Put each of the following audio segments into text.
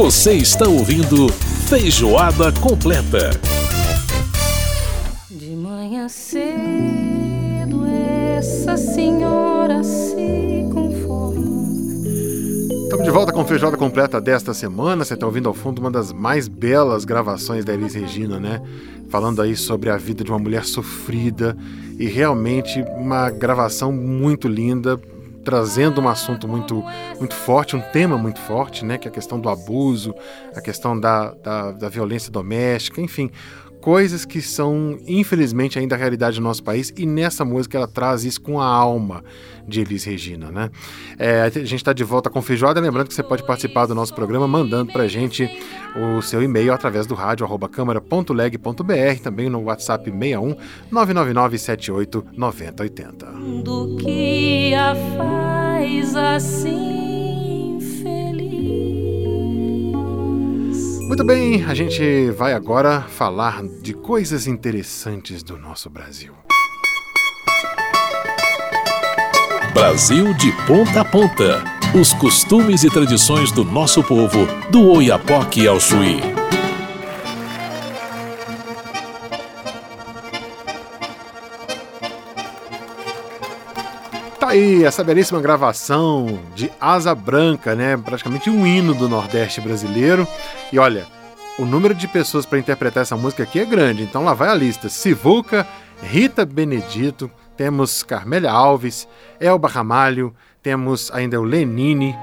Você está ouvindo Feijoada Completa. De manhã cedo, essa senhora se conforma. Estamos de volta com Feijoada Completa desta semana. Você está ouvindo ao fundo uma das mais belas gravações da Elis Regina, né? Falando aí sobre a vida de uma mulher sofrida e realmente uma gravação muito linda, trazendo um assunto muito, muito forte, um tema muito forte, né, que é a questão do abuso, a questão da, da, da violência doméstica, enfim, coisas que são, infelizmente, ainda a realidade do nosso país, e nessa música ela traz isso com a alma de Elis Regina, né? É, a gente está de volta com feijoada, lembrando que você pode participar do nosso programa mandando para gente o seu e-mail através do rádio arroba câmara.leg.br, também no WhatsApp 61 999 78 9080. Do que a faz assim Muito bem, a gente vai agora falar de coisas interessantes do nosso Brasil. Brasil de ponta a ponta. Os costumes e tradições do nosso povo, do Oiapoque ao Chuí. Aí essa belíssima gravação de Asa Branca, né? Praticamente um hino do Nordeste brasileiro. E olha, o número de pessoas para interpretar essa música aqui é grande, então lá vai a lista. Sivuca, Rita Benedito, temos Carmélia Alves, Elba Ramalho, temos ainda o Lenine,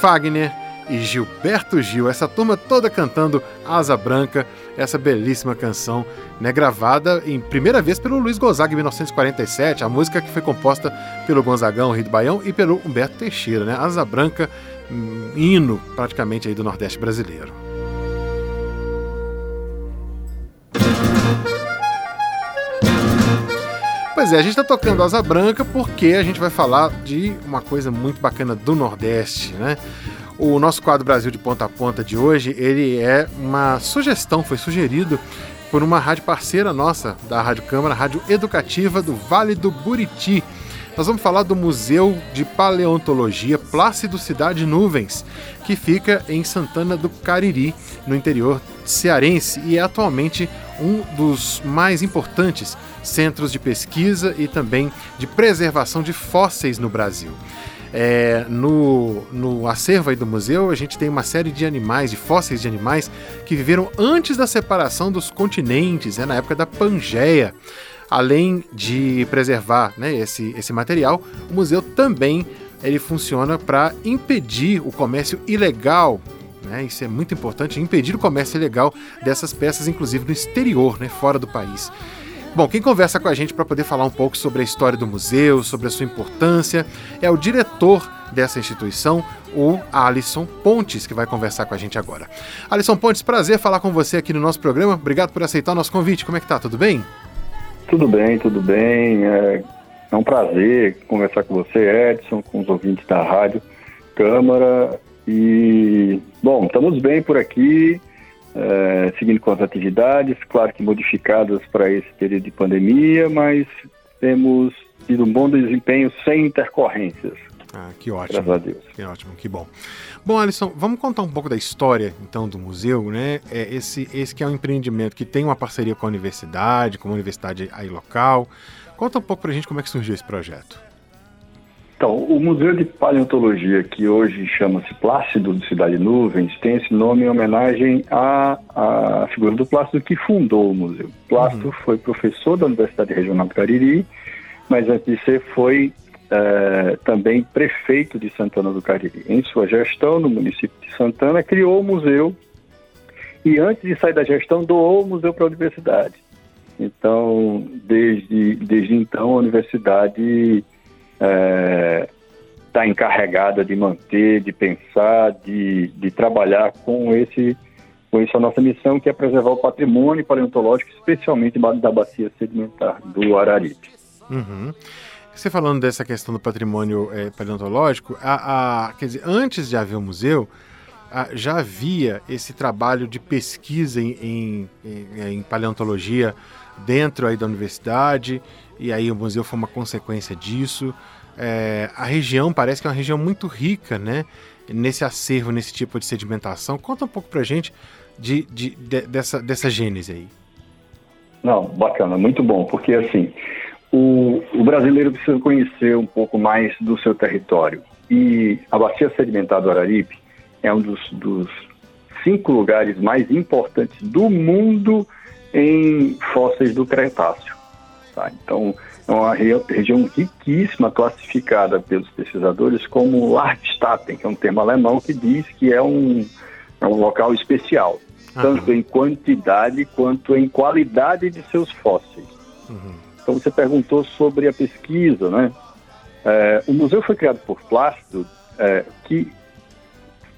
Fagner e Gilberto Gil. Essa turma toda cantando Asa Branca, essa belíssima canção, né, gravada em primeira vez pelo Luiz Gonzaga em 1947, a música que foi composta pelo Gonzagão, Rio do Baião, e pelo Humberto Teixeira, né? Asa Branca, hum, hino praticamente aí do Nordeste brasileiro. Pois é, a gente está tocando Asa Branca porque a gente vai falar de uma coisa muito bacana do Nordeste, né? O nosso quadro Brasil de Ponta a Ponta de hoje, ele é uma sugestão, foi sugerido por uma rádio parceira nossa da Rádio Câmara, Rádio Educativa do Vale do Buriti. Nós vamos falar do Museu de Paleontologia Plácido Cidade Nuvens, que fica em Santana do Cariri, no interior cearense, e é atualmente um dos mais importantes centros de pesquisa e também de preservação de fósseis no Brasil. É, no, no acervo aí do museu, a gente tem uma série de animais, de fósseis de animais, que viveram antes da separação dos continentes, né, na época da Pangeia. Além de preservar né, esse, esse material, o museu também ele funciona para impedir o comércio ilegal né? Isso é muito importante, impedir o comércio ilegal dessas peças, inclusive no exterior, né? fora do país. Bom, quem conversa com a gente para poder falar um pouco sobre a história do museu, sobre a sua importância, é o diretor dessa instituição, o Alisson Pontes, que vai conversar com a gente agora. Alisson Pontes, prazer falar com você aqui no nosso programa. Obrigado por aceitar o nosso convite. Como é que tá? Tudo bem? Tudo bem, tudo bem. É, é um prazer conversar com você, Edson, com os ouvintes da Rádio Câmara. E, bom, estamos bem por aqui é, seguindo com as atividades, claro que modificadas para esse período de pandemia, mas temos tido um bom desempenho sem intercorrências. Ah, que ótimo. Graças a Deus. Que ótimo, que bom. Bom, Alisson, vamos contar um pouco da história, então, do museu, né? É esse, esse que é um empreendimento que tem uma parceria com a universidade, com uma universidade aí local. Conta um pouco pra gente como é que surgiu esse projeto. Então, o Museu de Paleontologia, que hoje chama-se Plácido de Cidade Nuvens, tem esse nome em homenagem à, à figura do Plácido que fundou o museu. Plácido uhum. foi professor da Universidade Regional do Cariri, mas antes de ser foi é, também prefeito de Santana do Cariri. Em sua gestão no município de Santana, criou o museu e antes de sair da gestão doou o museu para a universidade. Então, desde, desde então, a universidade está é, tá encarregada de manter, de pensar, de, de trabalhar com esse com isso a nossa missão, que é preservar o patrimônio paleontológico, especialmente da bacia sedimentar do Araripe. Uhum. Você falando dessa questão do patrimônio é, paleontológico, a, a, quer dizer, antes de haver o museu, já havia esse trabalho de pesquisa em, em, em, paleontologia dentro aí da universidade, e aí o museu foi uma consequência disso. é, a região parece que é uma região muito rica, né? Nesse acervo, nesse tipo de sedimentação. Conta um pouco pra gente de, de, de dessa, dessa gênese aí. Não, bacana, muito bom, porque assim, o, o, brasileiro precisa conhecer um pouco mais do seu território. E a bacia sedimentar do Araripe é um dos, dos cinco lugares mais importantes do mundo em fósseis do Cretáceo. Tá? Então, é uma região riquíssima, classificada pelos pesquisadores como Largstatten, que é um termo alemão que diz que é um, é um local especial, uhum. tanto em quantidade quanto em qualidade de seus fósseis. Uhum. Então, você perguntou sobre a pesquisa, né? É, o museu foi criado por Plácido, é, que,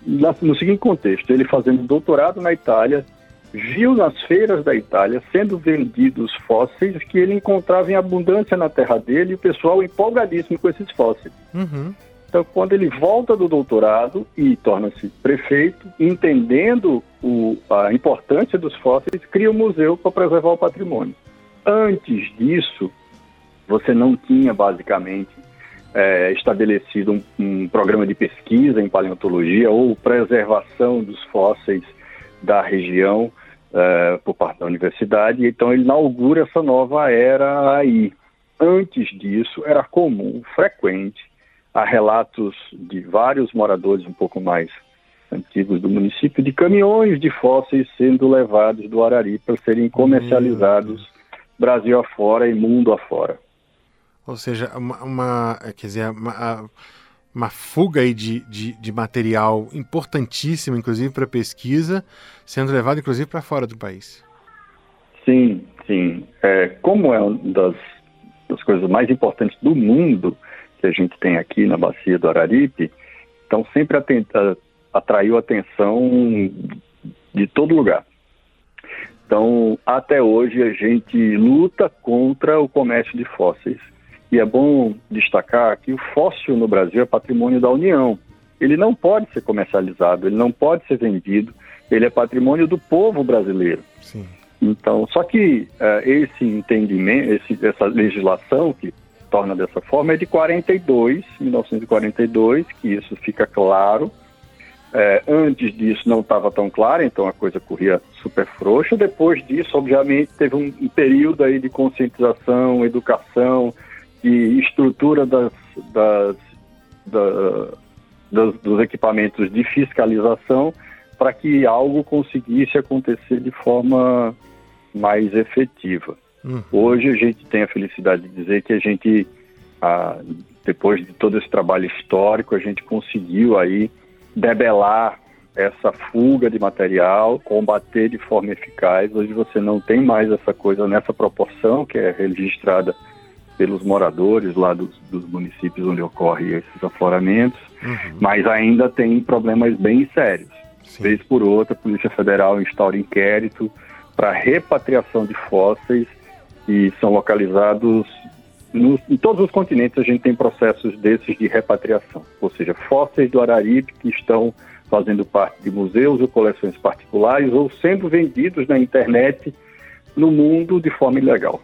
no seguinte contexto, ele fazendo doutorado na Itália, viu nas feiras da Itália sendo vendidos fósseis que ele encontrava em abundância na terra dele e o pessoal empolgadíssimo com esses fósseis. Uhum. Então, quando ele volta do doutorado e torna-se prefeito, entendendo o, a importância dos fósseis, cria um museu para preservar o patrimônio. Antes disso, você não tinha basicamente é, estabelecido um, um, programa de pesquisa em paleontologia ou preservação dos fósseis da região uh, por parte da universidade, então ele inaugura essa nova era aí. Antes disso, era comum, frequente, há relatos de vários moradores um pouco mais antigos do município de caminhões de fósseis sendo levados do Arari para serem comercializados hum. Brasil afora e mundo afora. Ou seja, uma, uma quer dizer, uma, uma fuga aí de, de, de material importantíssimo, inclusive para pesquisa, sendo levado inclusive para fora do país. Sim, sim. É, como é uma das, das coisas mais importantes do mundo que a gente tem aqui na bacia do Araripe, então sempre atenta, atraiu atenção de todo lugar. Então, até hoje a gente luta contra o comércio de fósseis e é bom destacar que o fóssil no Brasil é patrimônio da União. Ele não pode ser comercializado, ele não pode ser vendido, ele é patrimônio do povo brasileiro. Sim. Então, só que uh, esse entendimento, esse, essa legislação que torna dessa forma é de 42, 1942, que isso fica claro. É, antes disso não estava tão claro, então a coisa corria super frouxa. Depois disso, obviamente, teve um, um período aí de conscientização, educação, e estrutura das, das, da, das, dos equipamentos de fiscalização para que algo conseguisse acontecer de forma mais efetiva. Uhum. Hoje a gente tem a felicidade de dizer que a gente, ah, depois de todo esse trabalho histórico, a gente conseguiu aí debelar essa fuga de material, combater de forma eficaz. Hoje você não tem mais essa coisa nessa proporção que é registrada pelos moradores lá dos, dos municípios onde ocorrem esses afloramentos, uhum. mas ainda tem problemas bem sérios. Sim. Vez por outra, a Polícia Federal instaura inquérito para repatriação de fósseis que são localizados no, em todos os continentes. A gente tem processos desses de repatriação, ou seja, fósseis do Araripe que estão fazendo parte de museus ou coleções particulares ou sendo vendidos na internet no mundo de forma ilegal.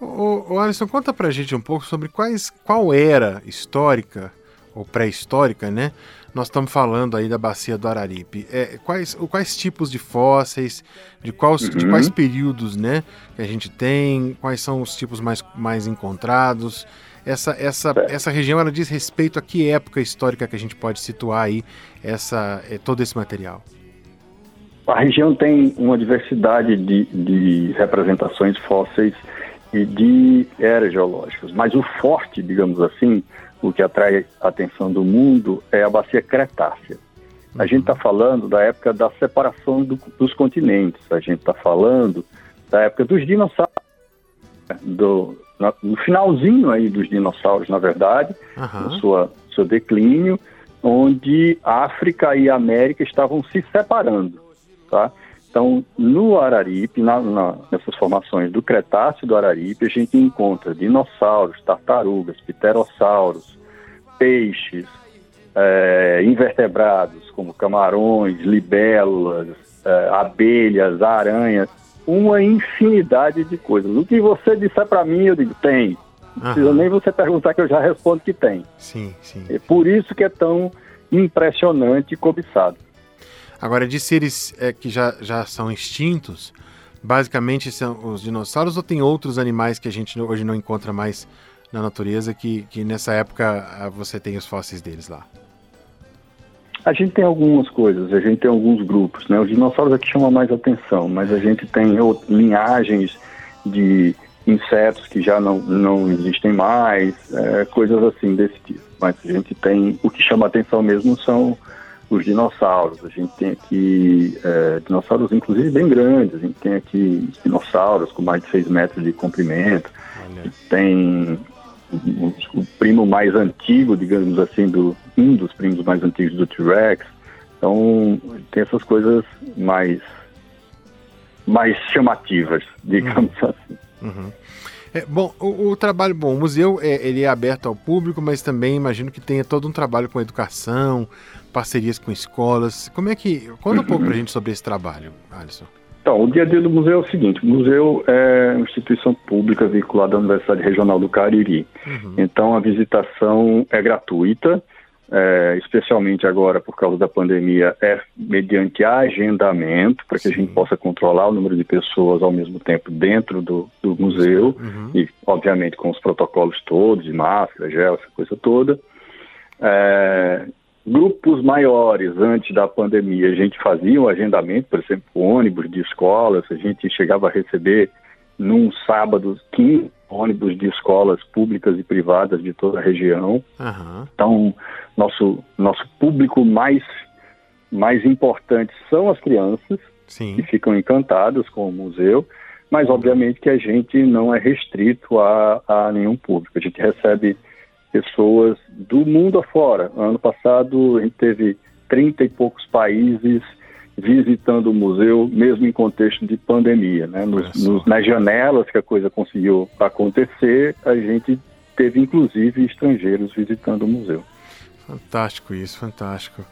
O, o Alisson, conta pra gente um pouco sobre quais, qual era histórica ou pré-histórica, né? Nós estamos falando aí da bacia do Araripe. É, quais, quais tipos de fósseis, de, quais, uhum. de quais períodos, né, que a gente tem, quais são os tipos mais, mais encontrados? Essa, essa, é. essa região ela diz respeito a que época histórica que a gente pode situar aí essa, é, todo esse material? A região tem uma diversidade de, de representações fósseis e de eras geológicas. Mas o forte, digamos assim, o que atrai a atenção do mundo é a bacia Cretácea. A gente está falando da época da separação do, dos continentes, a gente está falando da época dos dinossauros, do, na, no finalzinho aí dos dinossauros, na verdade, uhum. no sua, seu declínio, onde África e América estavam se separando, tá? Então, no Araripe, na, na, nessas formações do Cretáceo do Araripe, a gente encontra dinossauros, tartarugas, pterossauros, peixes, é, invertebrados, como camarões, libélulas, é, abelhas, aranhas, uma infinidade de coisas. O que você disser para mim, eu digo, tem. Não precisa nem você perguntar que eu já respondo que tem. Sim, sim. É por isso que é tão impressionante e cobiçado. Agora, de seres é, que já, já são extintos, basicamente são os dinossauros ou tem outros animais que a gente hoje não encontra mais na natureza que, que nessa época ah, você tem os fósseis deles lá? A gente tem algumas coisas, a gente tem alguns grupos, né? Os dinossauros aqui chamam mais atenção, mas a gente tem linhagens de insetos que já não, não existem mais, é, coisas assim desse tipo. Mas a gente tem, o que chama atenção mesmo são os dinossauros. A gente tem aqui é, dinossauros, inclusive, bem grandes. A gente tem aqui dinossauros com mais de 6 metros de comprimento. Tem o, o, primo mais antigo, digamos assim, do um dos primos mais antigos do T-Rex. Então, tem essas coisas mais mais chamativas, digamos uhum. assim. Uhum. É, bom, o, o, trabalho, bom, o museu é, ele é aberto ao público, mas também imagino que tenha todo um trabalho com educação, parcerias com escolas. Como é que. Conta um pouco pra gente sobre esse trabalho, Alisson. Então, o dia a dia do museu é o seguinte: o museu é uma instituição pública vinculada à Universidade Regional do Cariri. Uhum. Então, a visitação é gratuita é, especialmente agora por causa da pandemia, é mediante agendamento, para que Sim. a gente possa controlar o número de pessoas ao mesmo tempo dentro do, do museu, uhum. e obviamente com os protocolos todos, de máscara, gel, essa coisa toda. É, grupos maiores, antes da pandemia, a gente fazia um agendamento, por exemplo, ônibus de escolas, a gente chegava a receber num sábado 15 ônibus de escolas públicas e privadas de toda a região. Uhum. Então, nosso, nosso público mais, mais importante são as crianças, Sim. que ficam encantadas com o museu, mas obviamente que a gente não é restrito a, a nenhum público. A gente recebe pessoas do mundo afora. Ano passado a gente teve 30 e poucos países visitando o museu, mesmo em contexto de pandemia. Né? Nos, nos, nas janelas que a coisa conseguiu acontecer, a gente teve inclusive estrangeiros visitando o museu. Fantástico isso, fantástico.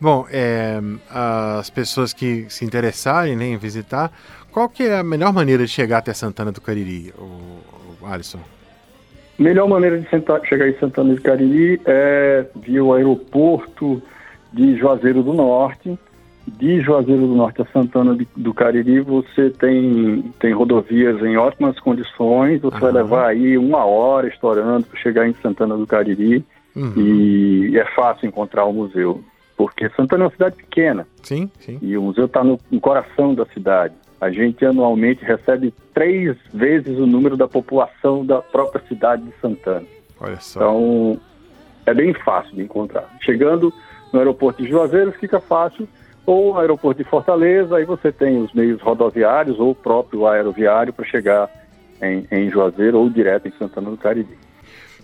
Bom, é, as pessoas que se interessarem né, em visitar, qual que é a melhor maneira de chegar até Santana do Cariri, o, o Alisson? Melhor maneira de sentar, chegar em Santana do Cariri é via o aeroporto de Juazeiro do Norte. De Juazeiro do Norte a Santana do Cariri, você tem, tem rodovias em ótimas condições. Você vai levar aí uma hora estourando para chegar em Santana do Cariri. Uhum. E é fácil encontrar o museu, porque Santana é uma cidade pequena. Sim, sim. E o museu está no, no, coração da cidade. A gente anualmente recebe três vezes o número da população da própria cidade de Santana. Olha só. Então, é bem fácil de encontrar. Chegando no aeroporto de Juazeiro fica fácil, ou no aeroporto de Fortaleza, aí você tem os meios rodoviários ou o próprio aeroviário para chegar em, em Juazeiro ou direto em Santana do Cariri.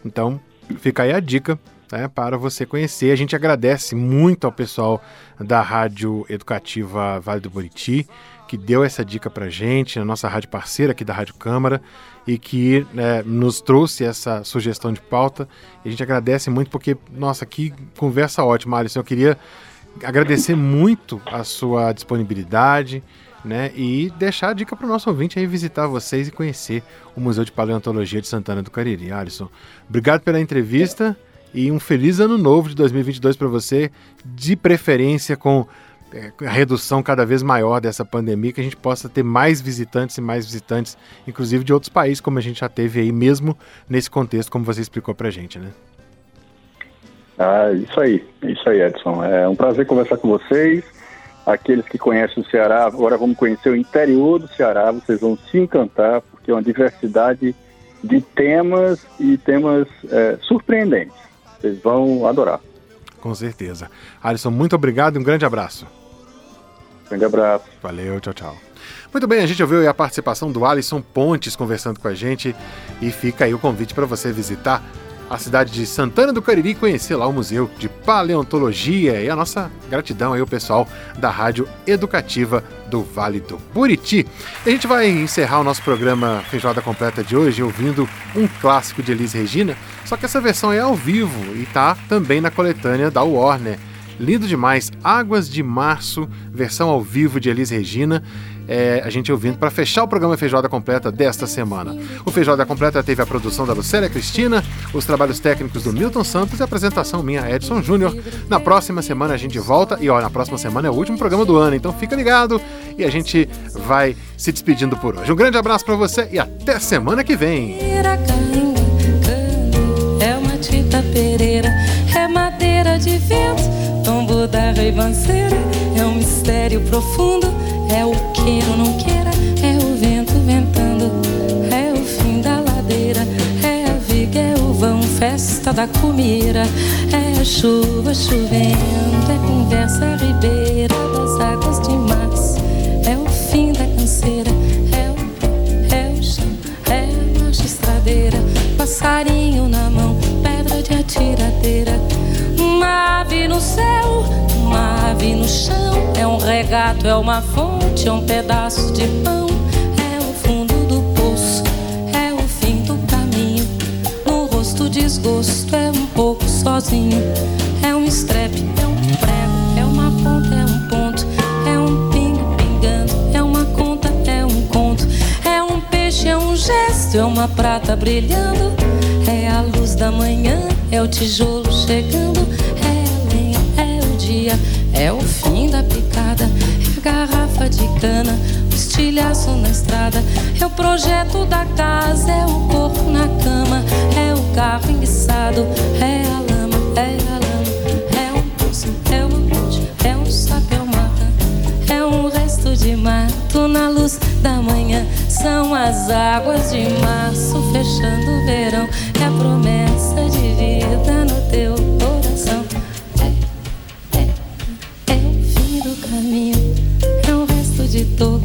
Então, Fica aí a dica né, para você conhecer. A gente agradece muito ao pessoal da Rádio Educativa Vale do Buriti, que deu essa dica para gente, a nossa rádio parceira aqui da Rádio Câmara, e que né, nos trouxe essa sugestão de pauta. E a gente agradece muito porque, nossa, que conversa ótima, Alisson. Eu queria agradecer muito a sua disponibilidade, né? E deixar a dica para o nosso ouvinte aí visitar vocês e conhecer o Museu de Paleontologia de Santana do Cariri. Alisson, obrigado pela entrevista e um feliz ano novo de 2022 para você, de preferência com a redução cada vez maior dessa pandemia, que a gente possa ter mais visitantes e mais visitantes, inclusive de outros países, como a gente já teve aí, mesmo nesse contexto, como você explicou para a gente, né? Ah, isso aí, isso aí, Edson. É um prazer conversar com vocês aqueles que conhecem o Ceará, agora vamos conhecer o interior do Ceará, vocês vão se encantar, porque é uma diversidade de temas e temas é, surpreendentes. Vocês vão adorar. Com certeza. Alisson, muito obrigado e um grande abraço. Grande abraço. Valeu, tchau, tchau. Muito bem, a gente ouviu a participação do Alisson Pontes conversando com a gente e fica aí o convite para você visitar a cidade de Santana do Cariri conhecer lá o Museu de Paleontologia e a nossa gratidão aí ao pessoal da Rádio Educativa do Vale do Buriti. E a gente vai encerrar o nosso programa Feijoada Completa de hoje ouvindo um clássico de Elis Regina, só que essa versão é ao vivo e tá também na coletânea da Warner. Lindo demais, Águas de Março, versão ao vivo de Elis Regina. é, a gente ouvindo para fechar o programa Feijoada Completa desta semana. O Feijoada Completa teve a produção da Lucélia Cristina, os trabalhos técnicos do Milton Santos e a apresentação minha, Edson Júnior. Na próxima semana a gente volta e olha, na próxima semana é o último programa do ano, então fica ligado e a gente vai se despedindo por hoje. Um grande abraço para você e até semana que vem. É uma pereira, é madeira de vento, da ribanceira, é um mistério profundo, é o que eu não queira, é o vento ventando, é o fim da ladeira, é a viga, é o vão, festa da comida, é a chuva chovendo, é conversa ribeira ave no céu, uma ave no chão, é um regato, é uma fonte, é um pedaço de pão, é o fundo do poço, é o fim do caminho, no rosto desgosto, é um pouco sozinho, é um estrepe, é um prego, é uma ponta, é um ponto, é um pingo pingando, é uma conta, é um conto, é um peixe, é um gesto, é uma prata brilhando, é a luz da manhã, é o tijolo chegando, é dia, é o fim da picada, é a garrafa de cana, o estilhaço na estrada, é o projeto da casa, é o corpo na cama, é o carro enguiçado, é a lama, é a lama, é um pulso, é uma ponte, é um sapo, é uma rã, é um resto de mato na luz da manhã, são as águas de março fechando o verão, é a promessa de vida no teu de toco,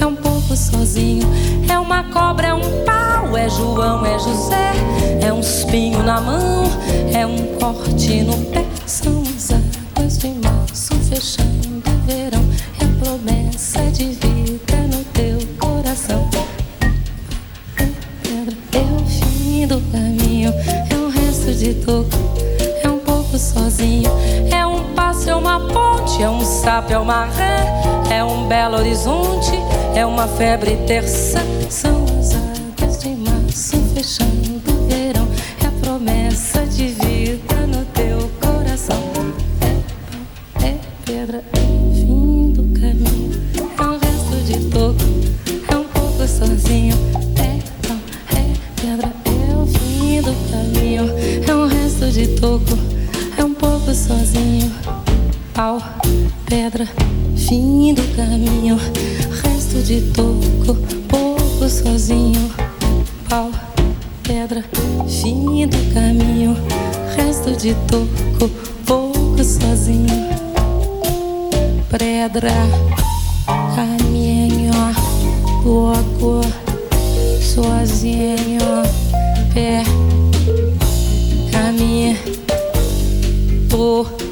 é um pouco sozinho, é uma cobra, é um pau, é João, é José, é um espinho na mão, é um corte no pé, são as águas de março fechando o verão, é promessa de vida no teu coração. Pedra, é o fim do caminho, é um resto de toco, é um pouco sozinho, é um passo, é uma ponte, é um sapo, é uma horizonte, é uma febre terça, são as águas de março fechando o verão, é a promessa de vida no teu coração. É, é pedra, é fim do caminho, é um resto de toco, é um pouco sozinho, é pão, é pedra, é o fim do caminho, é um resto de toco, é um pouco sozinho, pau, pedra, fim do caminho, resto de toco, pouco sozinho, pau, pedra, fim do caminho, resto de toco, pouco sozinho, pedra, caminho, pouco sozinho, pé, caminho, por